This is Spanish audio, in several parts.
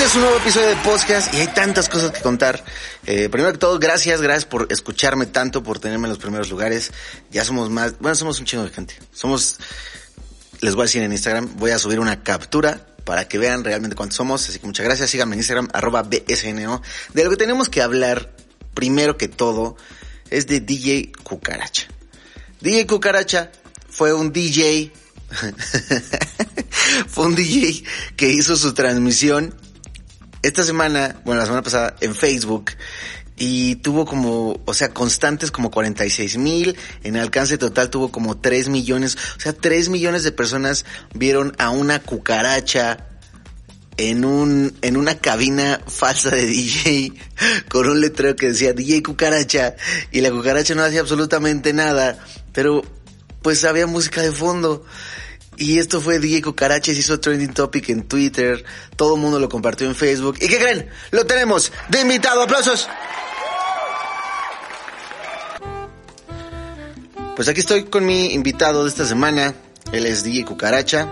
Este es un nuevo episodio de podcast y hay tantas cosas que contar. Eh, primero que todo, gracias, gracias por escucharme tanto, por tenerme en los primeros lugares. Ya somos más, bueno, somos un chingo de gente. Somos, les voy a decir en Instagram, voy a subir una captura para que vean realmente cuántos somos. Así que muchas gracias, síganme en Instagram, arroba BSNO. De lo que tenemos que hablar, primero que todo, es de DJ Cucaracha. DJ Cucaracha fue un DJ fue un DJ que hizo su transmisión esta semana, bueno, la semana pasada en Facebook y tuvo como, o sea, constantes como 46 mil, en alcance total tuvo como 3 millones, o sea, 3 millones de personas vieron a una cucaracha en un, en una cabina falsa de DJ con un letrero que decía DJ cucaracha y la cucaracha no hacía absolutamente nada, pero pues había música de fondo. Y esto fue DJ se hizo trending topic en Twitter, todo el mundo lo compartió en Facebook. ¿Y qué creen? Lo tenemos de invitado, aplausos. Pues aquí estoy con mi invitado de esta semana, él es DJ Cucaracha.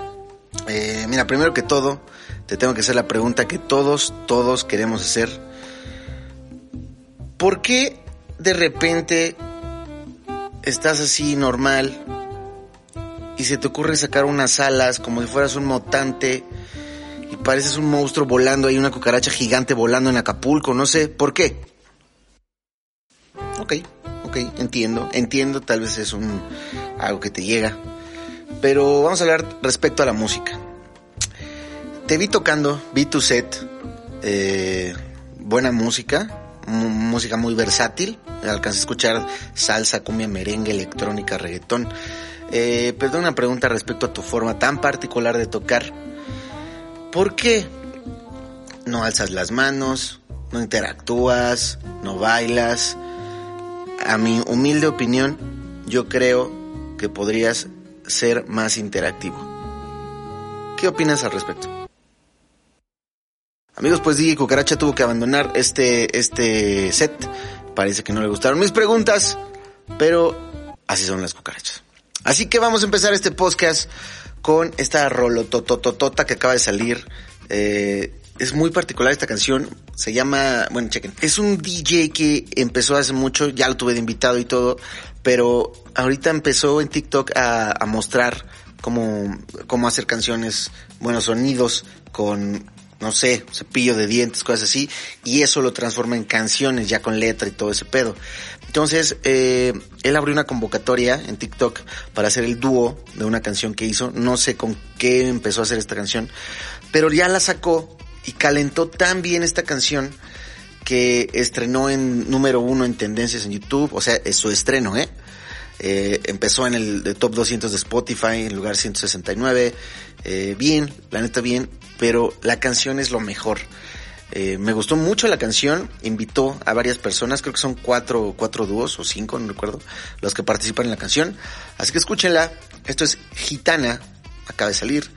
Eh, mira, primero que todo, te tengo que hacer la pregunta que todos, todos queremos hacer. ¿Por qué de repente estás así normal y se te ocurre sacar unas alas como si fueras un mutante y pareces un monstruo volando, hay una cucaracha gigante volando en Acapulco, no sé, ¿por qué? Ok, ok, entiendo, entiendo, tal vez es un algo que te llega, pero vamos a hablar respecto a la música. Te vi tocando, vi tu set, eh, buena música, música muy versátil, alcancé a escuchar salsa, cumbia, merengue, electrónica, reggaetón. Eh, pero una pregunta respecto a tu forma tan particular de tocar. ¿Por qué no alzas las manos, no interactúas, no bailas? A mi humilde opinión, yo creo que podrías ser más interactivo. ¿Qué opinas al respecto? Amigos, pues DJ Cucaracha tuvo que abandonar este, este set. Parece que no le gustaron mis preguntas, pero así son las cucarachas. Así que vamos a empezar este podcast con esta rolotototota que acaba de salir. Es muy particular esta canción. Se llama, bueno, chequen. Es un DJ que empezó hace mucho, ya lo tuve de invitado y todo, pero ahorita empezó en TikTok a, a mostrar cómo, cómo hacer canciones, buenos sonidos con no sé, cepillo de dientes, cosas así, y eso lo transforma en canciones ya con letra y todo ese pedo. Entonces, eh, él abrió una convocatoria en TikTok para hacer el dúo de una canción que hizo, no sé con qué empezó a hacer esta canción, pero ya la sacó y calentó tan bien esta canción que estrenó en número uno en tendencias en YouTube, o sea, es su estreno, ¿eh? Eh, empezó en el top 200 de Spotify, en lugar 169. Eh, bien, la neta bien, pero la canción es lo mejor. Eh, me gustó mucho la canción, invitó a varias personas, creo que son cuatro, cuatro dúos o cinco, no recuerdo, los que participan en la canción. Así que escúchenla. Esto es Gitana, acaba de salir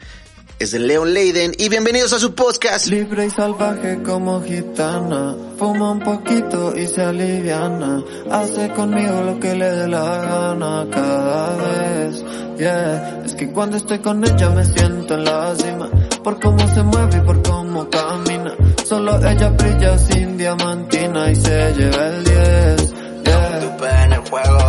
es de Leon Leiden y bienvenidos a su podcast. Libre y salvaje como gitana, fuma un poquito y se aliviana, hace conmigo lo que le dé la gana cada vez, yeah. Es que cuando estoy con ella me siento en la cima, por cómo se mueve y por cómo camina, solo ella brilla sin diamantina y se lleva el 10, yeah. en el juego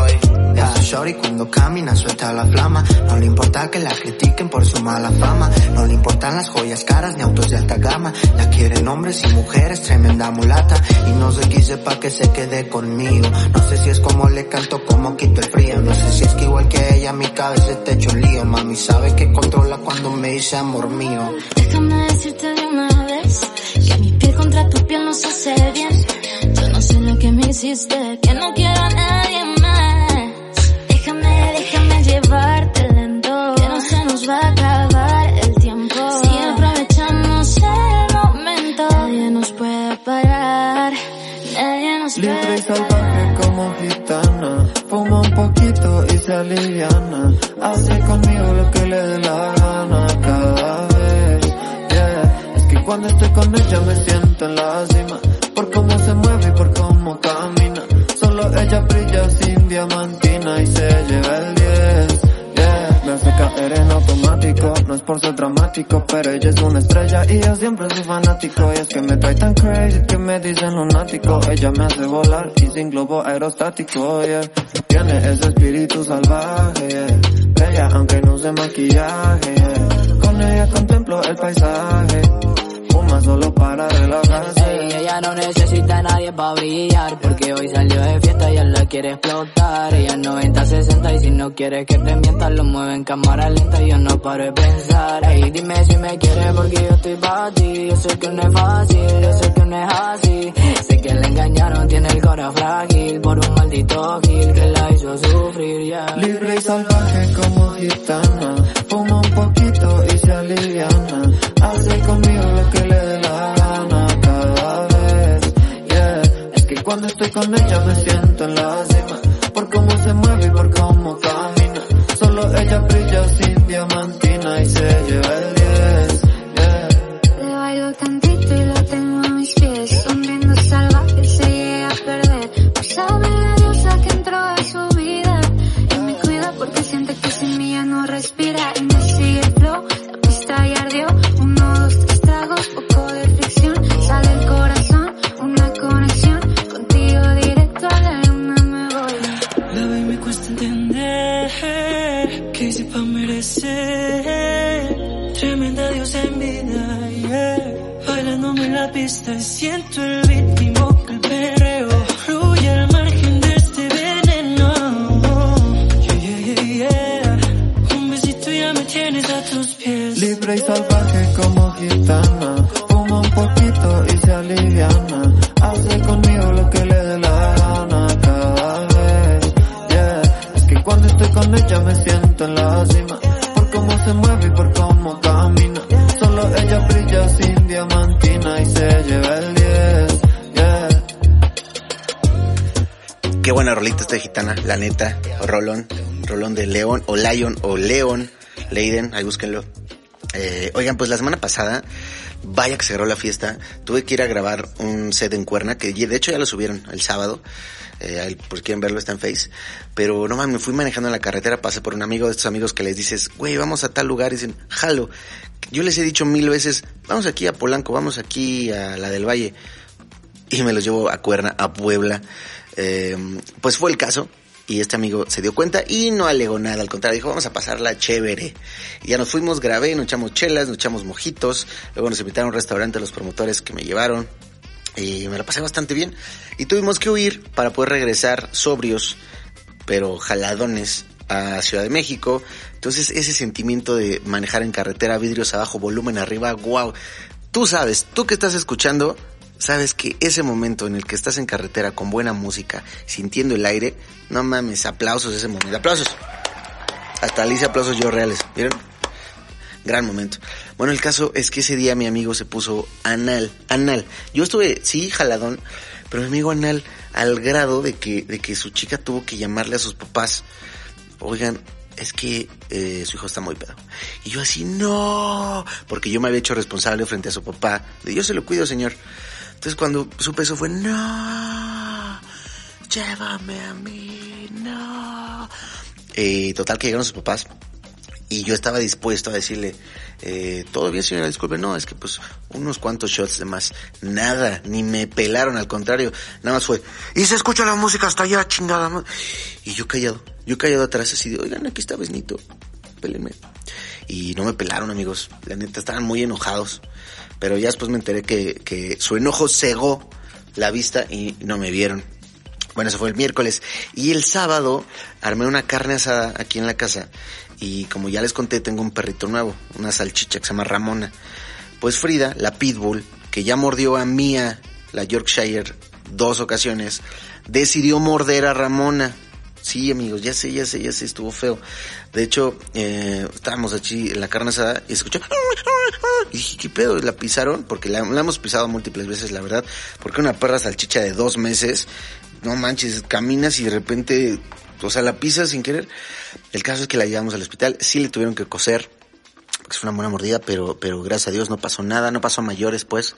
shorty cuando camina suelta la flama. No le importa que la critiquen por su mala fama. No le importan las joyas caras ni autos de alta gama. La quieren hombres y mujeres, tremenda mulata. Y no sé qué sepa que se quede conmigo. No sé si es como le canto, como quito el frío. No sé si es que igual que ella mi cabeza está hecho un lío. Mami sabe que controla cuando me dice amor mío. Déjame decirte de una vez que mi piel contra tu piel nos hace bien. Yo no sé lo que me hiciste, que no quiero a nadie más. Poquito y se aliviana. Hace conmigo lo que le dé la gana cada vez. Yeah. Es que cuando estoy con ella me siento en la cima. Por cómo se mueve y por cómo camina. Solo ella brilla por ser dramático, pero ella es una estrella y yo siempre soy fanático. Y es que me trae tan crazy que me dicen lunático. Ella me hace volar y sin globo aerostático, yeah. Tiene ese espíritu salvaje, yeah. Bella aunque no use maquillaje, yeah. Con ella contemplo el paisaje. Fuma solo para relajarse. No necesita a nadie para brillar Porque hoy salió de fiesta y él la quiere explotar. Ella es 90-60 y si no quiere que te mientas Lo mueve en cámara lenta y yo no paro de pensar. Ey, dime si me quiere porque yo estoy para ti. Yo sé que no es fácil, yo sé que no es así. Sé que le engañaron, tiene el corazón frágil Por un maldito gil que la hizo sufrir, yeah. Libre y salvaje como gitana. Fuma un poquito y se aliviana cuando estoy con ella me siento en la cima Por cómo se mueve y por cómo camina. Solo ella brilla con ella me siento en la cima. Por cómo se mueve y por cómo camina. Solo ella brilla sin diamantina y se lleva el 10 Yeah. Qué buena rolita esta gitana, la neta. Rolón, Rolón de León, o Lion, o León, Leiden, ahí búsquenlo. Eh, oigan, pues la semana pasada, vaya que cerró la fiesta, tuve que ir a grabar un set en Cuerna, que de hecho ya lo subieron el sábado, eh, si quieren verlo está en Face, pero no mames, me fui manejando en la carretera, pasé por un amigo de estos amigos que les dices, güey, vamos a tal lugar, y dicen, jalo. Yo les he dicho mil veces, vamos aquí a Polanco, vamos aquí a la del Valle, y me los llevo a Cuerna, a Puebla. Eh, pues fue el caso y este amigo se dio cuenta y no alegó nada, al contrario, dijo vamos a pasarla chévere. Y ya nos fuimos, grabé, nos echamos chelas, nos echamos mojitos, luego nos invitaron a un restaurante los promotores que me llevaron y me la pasé bastante bien. Y tuvimos que huir para poder regresar sobrios, pero jaladones a Ciudad de México. Entonces ese sentimiento de manejar en carretera, vidrios abajo, volumen arriba, wow. Tú sabes, tú que estás escuchando, sabes que ese momento en el que estás en carretera con buena música, sintiendo el aire, no mames, aplausos ese momento, aplausos. Hasta le hice aplausos yo reales, ¿vieron? Gran momento. Bueno, el caso es que ese día mi amigo se puso anal, anal. Yo estuve, sí, jaladón, pero mi amigo anal al grado de que, de que su chica tuvo que llamarle a sus papás. Oigan, es que eh, su hijo está muy pedo. Y yo así, no, porque yo me había hecho responsable frente a su papá. De yo se lo cuido, señor. Entonces cuando supe eso fue, no, llévame a mí, no. Eh, total que llegaron sus papás y yo estaba dispuesto a decirle, eh, todo bien señora, disculpe, no, es que pues unos cuantos shots de más, nada, ni me pelaron, al contrario, nada más fue, y se escucha la música hasta allá, chingada. ma-". Y yo callado, yo callado atrás así de, oigan, aquí está Besnito, pélenme. Y no me pelaron amigos, la neta, estaban muy enojados, pero ya después me enteré que, que su enojo cegó la vista y no me vieron. Bueno, eso fue el miércoles. Y el sábado armé una carne asada aquí en la casa. Y como ya les conté, tengo un perrito nuevo, una salchicha que se llama Ramona. Pues Frida, la Pitbull, que ya mordió a Mía, la Yorkshire, dos ocasiones, decidió morder a Ramona. Sí, amigos, ya sé, ya sé, ya sé, estuvo feo. De hecho, eh, estábamos allí en la carne asada y escuché... Y ¿qué pedo? La pisaron, porque la, la hemos pisado múltiples veces, la verdad. Porque una perra salchicha de dos meses, no manches, caminas y de repente, o sea, la pisas sin querer. El caso es que la llevamos al hospital, sí le tuvieron que coser, porque es una buena mordida, pero, pero gracias a Dios no pasó nada, no pasó a mayores, pues.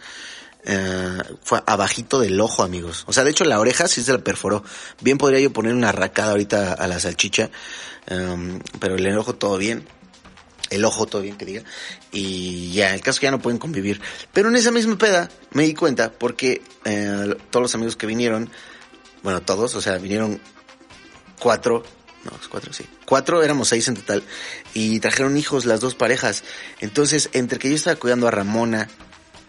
Eh, fue abajito del ojo, amigos. O sea, de hecho la oreja sí se la perforó. Bien podría yo poner una racada ahorita a la salchicha, em, pero el ojo todo bien. El ojo todo bien que diga. Y ya, el caso es que ya no pueden convivir. Pero en esa misma peda me di cuenta porque eh, todos los amigos que vinieron, bueno, todos, o sea, vinieron cuatro, no, cuatro, sí. Cuatro, éramos seis en total. Y trajeron hijos las dos parejas. Entonces, entre que yo estaba cuidando a Ramona,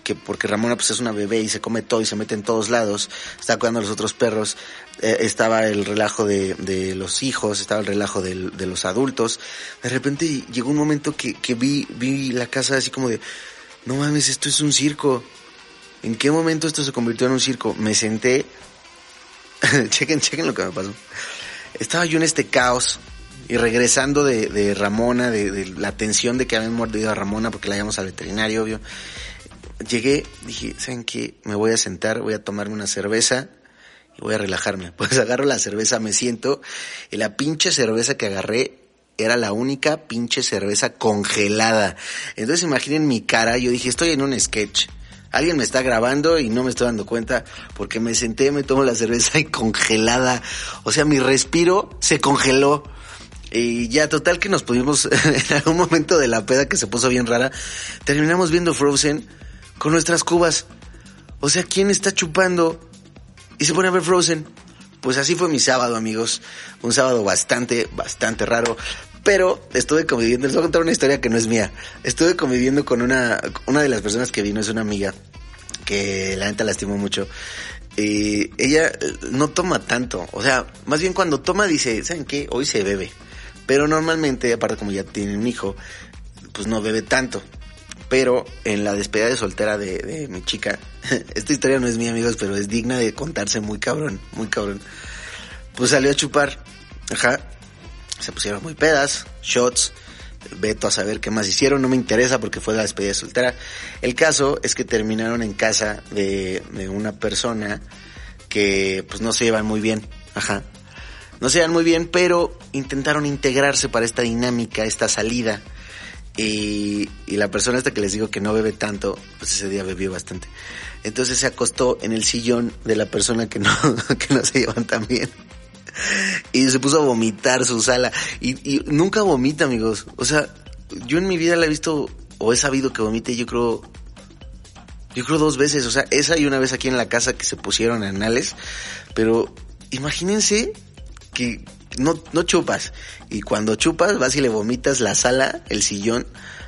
que porque Ramona pues es una bebé y se come todo y se mete en todos lados, estaba cuidando a los otros perros, eh, estaba el relajo de, de, los hijos, estaba el relajo de, de, los adultos. De repente llegó un momento que, que vi, vi la casa así como de, no mames, esto es un circo. ¿En qué momento esto se convirtió en un circo? Me senté, chequen, chequen lo que me pasó. Estaba yo en este caos y regresando de, de Ramona, de, la tensión de que habían mordido a Ramona porque la llevamos al veterinario, obvio. Llegué, dije, ¿saben qué? Me voy a sentar, voy a tomarme una cerveza y voy a relajarme. Pues agarro la cerveza, me siento y la pinche cerveza que agarré era la única pinche cerveza congelada. Entonces imaginen mi cara, yo dije, estoy en un sketch. Alguien me está grabando y no me estoy dando cuenta porque me senté, me tomo la cerveza y congelada. O sea, mi respiro se congeló. Y ya, total que nos pudimos, en algún momento de la peda que se puso bien rara, terminamos viendo Frozen con nuestras cubas. O sea, ¿quién está chupando y se pone a ver Frozen? Pues así fue mi sábado, amigos. Un sábado bastante, bastante raro. Pero estuve conviviendo, les voy a contar una historia que no es mía. Estuve conviviendo con una, una de las personas que vino, es una amiga que la neta lastimó mucho. Ella no toma tanto. O sea, más bien cuando toma dice, ¿saben qué? Hoy se bebe. Pero normalmente, aparte como ya tiene un hijo, pues no bebe tanto. Pero en la despedida de soltera de, mi chica, esta historia no es mía, amigos, pero es digna de contarse muy cabrón, muy cabrón. Pues salió a chupar, ajá. Se pusieron muy pedas, shots, veto a saber qué más hicieron, no me interesa porque fue la despedida de soltera. El caso es que terminaron en casa de, una persona que pues no se llevan muy bien, ajá. No se llevan muy bien, pero intentaron integrarse para esta dinámica, esta salida y, y, la persona hasta que les digo que no bebe tanto, pues ese día bebió bastante. Entonces se acostó en el sillón de la persona que no, que no se llevan tan bien. Y se puso a vomitar su sala. Y, y nunca vomita, amigos. O sea, yo en mi vida la he visto, o he sabido que vomite, yo creo, yo creo dos veces. O sea, esa y una vez aquí en la casa que se pusieron anales. Pero imagínense que, no, no chupas. Y cuando chupas, vas y le vomitas la sala, el sillón,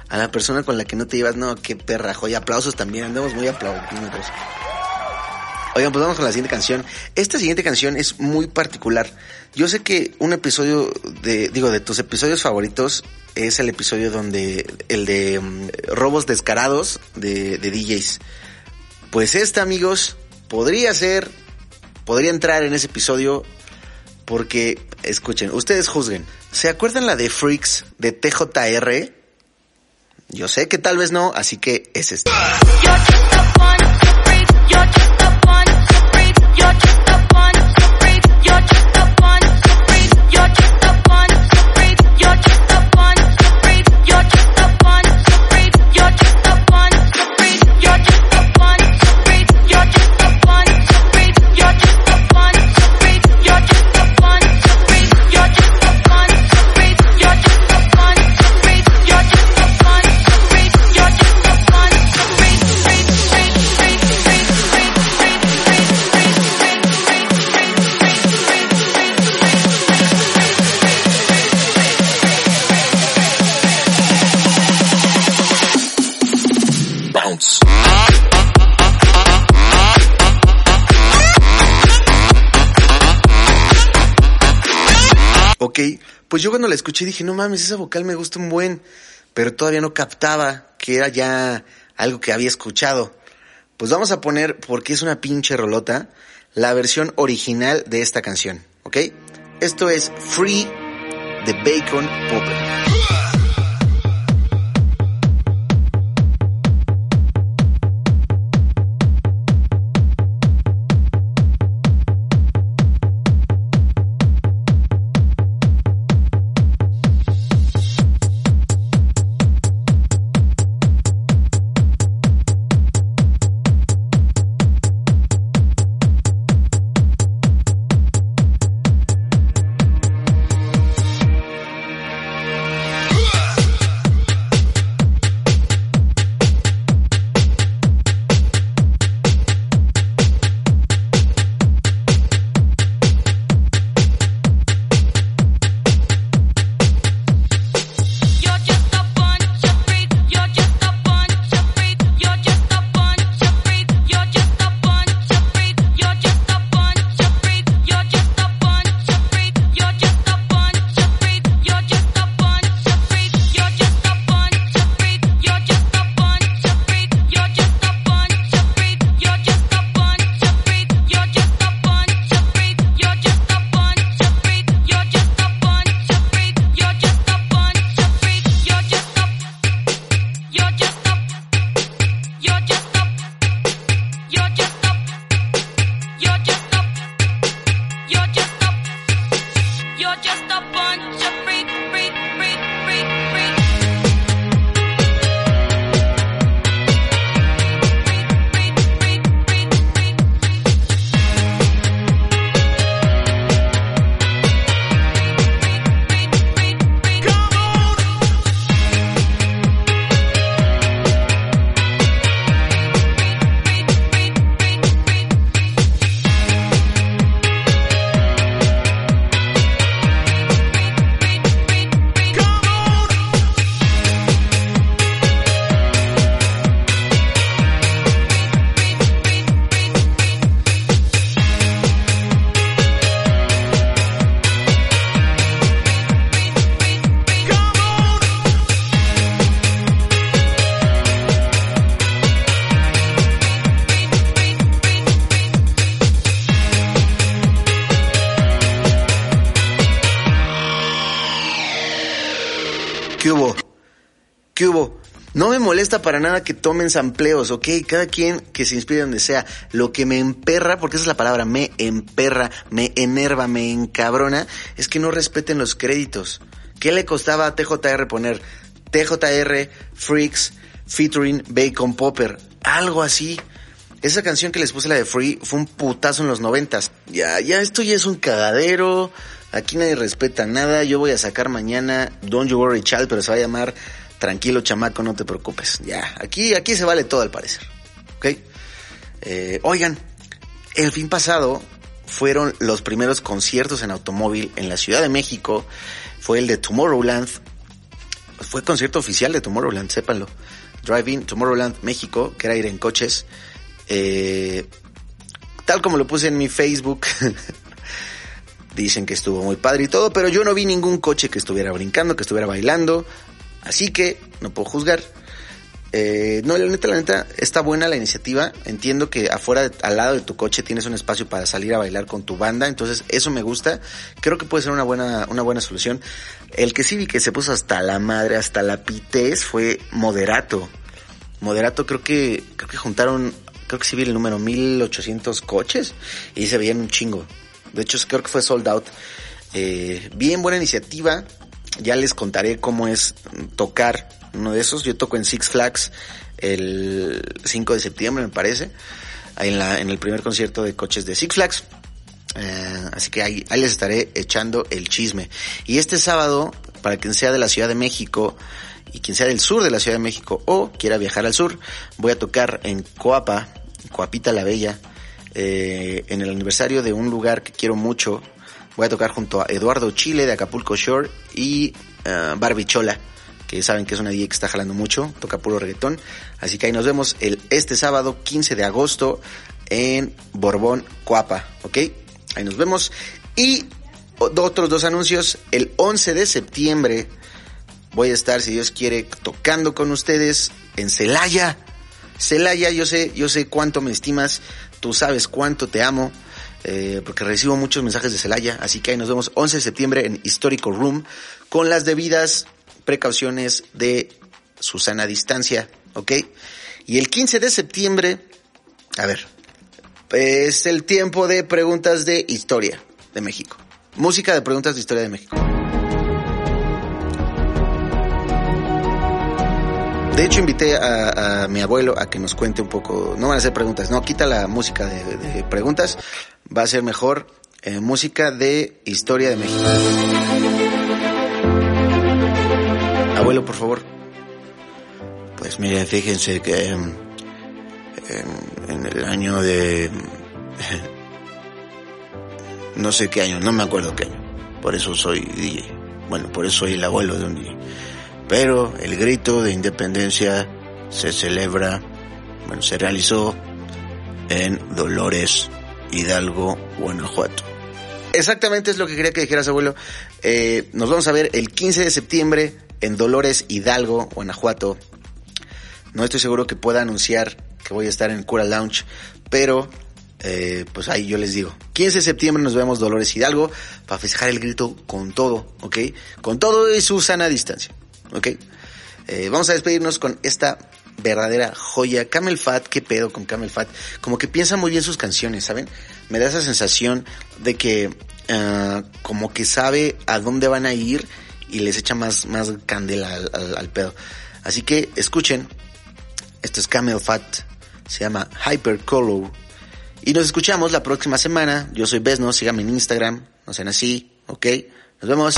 a la persona con la que no te llevas. No, qué perra, joya. Aplausos también, andamos muy aplaudímetros. Oigan, pues vamos con la siguiente canción. Esta siguiente canción es muy particular. Yo sé que un episodio de, digo, de tus episodios favoritos es el episodio donde, el de um, robos descarados de, DJs. Pues esta, amigos, podría ser, podría entrar en ese episodio porque, escuchen, ustedes juzguen. ¿Se acuerdan la de Freaks de TJR? Yo sé que tal vez no, así que es este. Ok, pues yo cuando la escuché dije, no mames, esa vocal me gusta un buen, pero todavía no captaba que era ya algo que había escuchado. Pues vamos a poner, porque es una pinche rolota, la versión original de esta canción, ¿ok? Esto es Free de Bacon Popper. Molesta para nada que tomen sampleos, ¿ok? Cada quien que se inspire donde sea. Lo que me emperra, porque esa es la palabra, me emperra, me enerva, me encabrona, es que no respeten los créditos. ¿Qué le costaba a TJR poner TJR Freaks featuring Bacon Popper? Algo así. Esa canción que les puse, la de Free, fue un putazo en los noventas. Ya, ya, esto ya es un cagadero. Aquí nadie respeta nada. Yo voy a sacar mañana Don't You Worry Child, pero se va a llamar Tranquilo Chamaco, no te preocupes. Ya, aquí, aquí se vale todo al parecer. ¿Ok? Eh, oigan, el fin pasado fueron los primeros conciertos en automóvil en la Ciudad de México. Fue el de Tomorrowland. Fue concierto oficial de Tomorrowland, sépanlo. Driving Tomorrowland México, que era ir en coches. Eh, tal como lo puse en mi Facebook, dicen que estuvo muy padre y todo, pero yo no vi ningún coche que estuviera brincando, que estuviera bailando, así que no puedo juzgar. Eh, no, la neta, la neta, está buena la iniciativa. Entiendo que afuera, al lado de tu coche, tienes un espacio para salir a bailar con tu banda. Entonces, eso me gusta. Creo que puede ser una buena, una buena solución. El que sí vi que se puso hasta la madre, hasta la pitez, fue Moderato. Moderato creo que, creo que juntaron, creo que sí vi el número 1800 coches y se veían un chingo. De hecho, creo que fue sold out. Eh, bien buena iniciativa. Ya les contaré cómo es tocar uno de esos. Yo toco en Six Flags el 5 de septiembre, me parece. En, la, en el primer concierto de coches de Six Flags. Eh, así que ahí, ahí les estaré echando el chisme. Y este sábado, para quien sea de la Ciudad de México y quien sea del sur de la Ciudad de México o quiera viajar al sur, voy a tocar en Coapa, Coapita la Bella, eh, en el aniversario de un lugar que quiero mucho. Voy a tocar junto a Eduardo Chile de Acapulco Shore y uh, Barbichola, que saben que es una DJ que está jalando mucho, toca puro reggaetón. Así que ahí nos vemos el, este sábado 15 de agosto en Borbón, Coapa, ¿ok? Ahí nos vemos. Y otros dos anuncios, el 11 de septiembre voy a estar, si Dios quiere, tocando con ustedes en Celaya. Celaya, yo sé, yo sé cuánto me estimas, tú sabes cuánto te amo. Eh, porque recibo muchos mensajes de Celaya, así que ahí nos vemos 11 de septiembre en Histórico Room con las debidas precauciones de Susana Distancia, ¿ok? Y el 15 de septiembre, a ver, es el tiempo de preguntas de historia de México. Música de preguntas de historia de México. De hecho, invité a, mi abuelo a que nos cuente un poco. No van a ser preguntas, no, quita la música de preguntas. Va a ser mejor eh, música de historia de México. Abuelo, por favor. Pues mire, fíjense que em, en, en el año de... No sé qué año, no me acuerdo qué año. Por eso soy DJ. Bueno, por eso soy el abuelo de un DJ. Pero el grito de independencia se celebra, bueno, se realizó en Dolores, Hidalgo, Guanajuato. Exactamente es lo que quería que dijeras, abuelo. Eh, nos vamos a ver el 15 de septiembre en Dolores, Hidalgo, Guanajuato. No estoy seguro que pueda anunciar que voy a estar en Cura Lounge, pero eh, pues ahí yo les digo. 15 de septiembre nos vemos Dolores Hidalgo para festejar el grito con todo, ¿ok? Con todo y su sana distancia, ¿ok? Eh, vamos a despedirnos con esta verdadera joya. Camel Fat, ¿qué pedo con Camel Fat? Como que piensa muy bien sus canciones, ¿saben? Me da esa sensación de que ah, como que sabe a dónde van a ir y les echa más, más candela al, al- al pedo. Así que escuchen, esto es Camel Fat, se llama Hypercolor. Y nos escuchamos la próxima semana. Yo soy Besno, síganme en Instagram, no sean así, ¿ok? Nos vemos.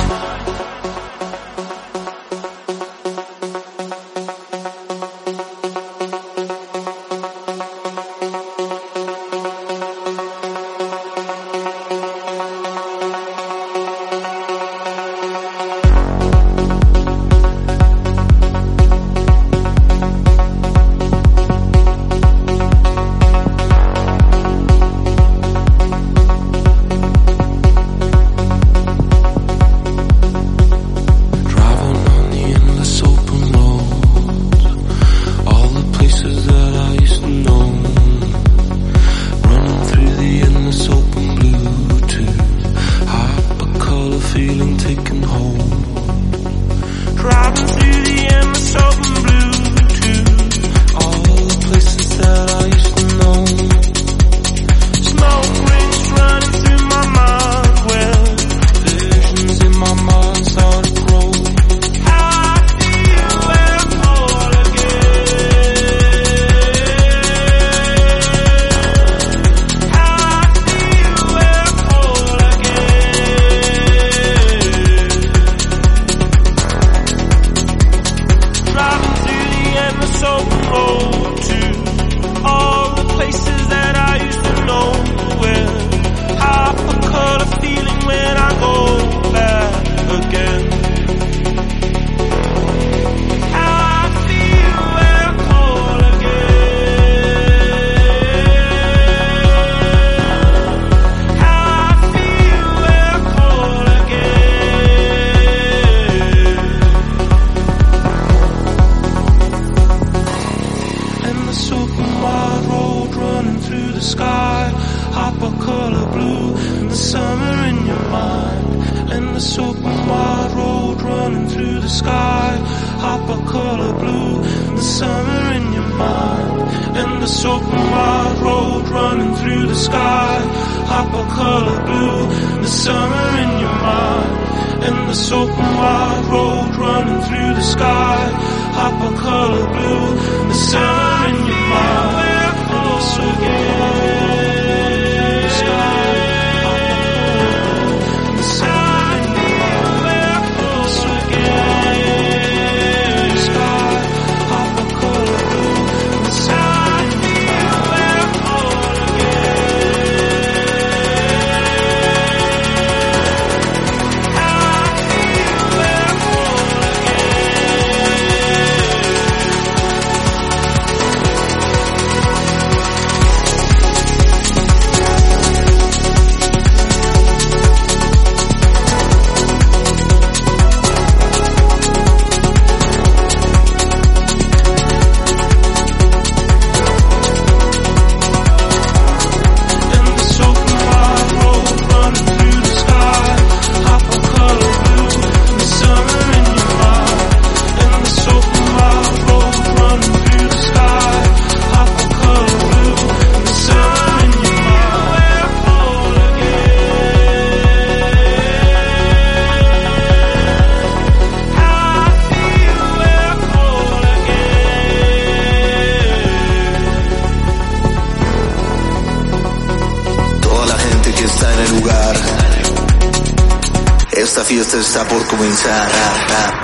Está por comenzar.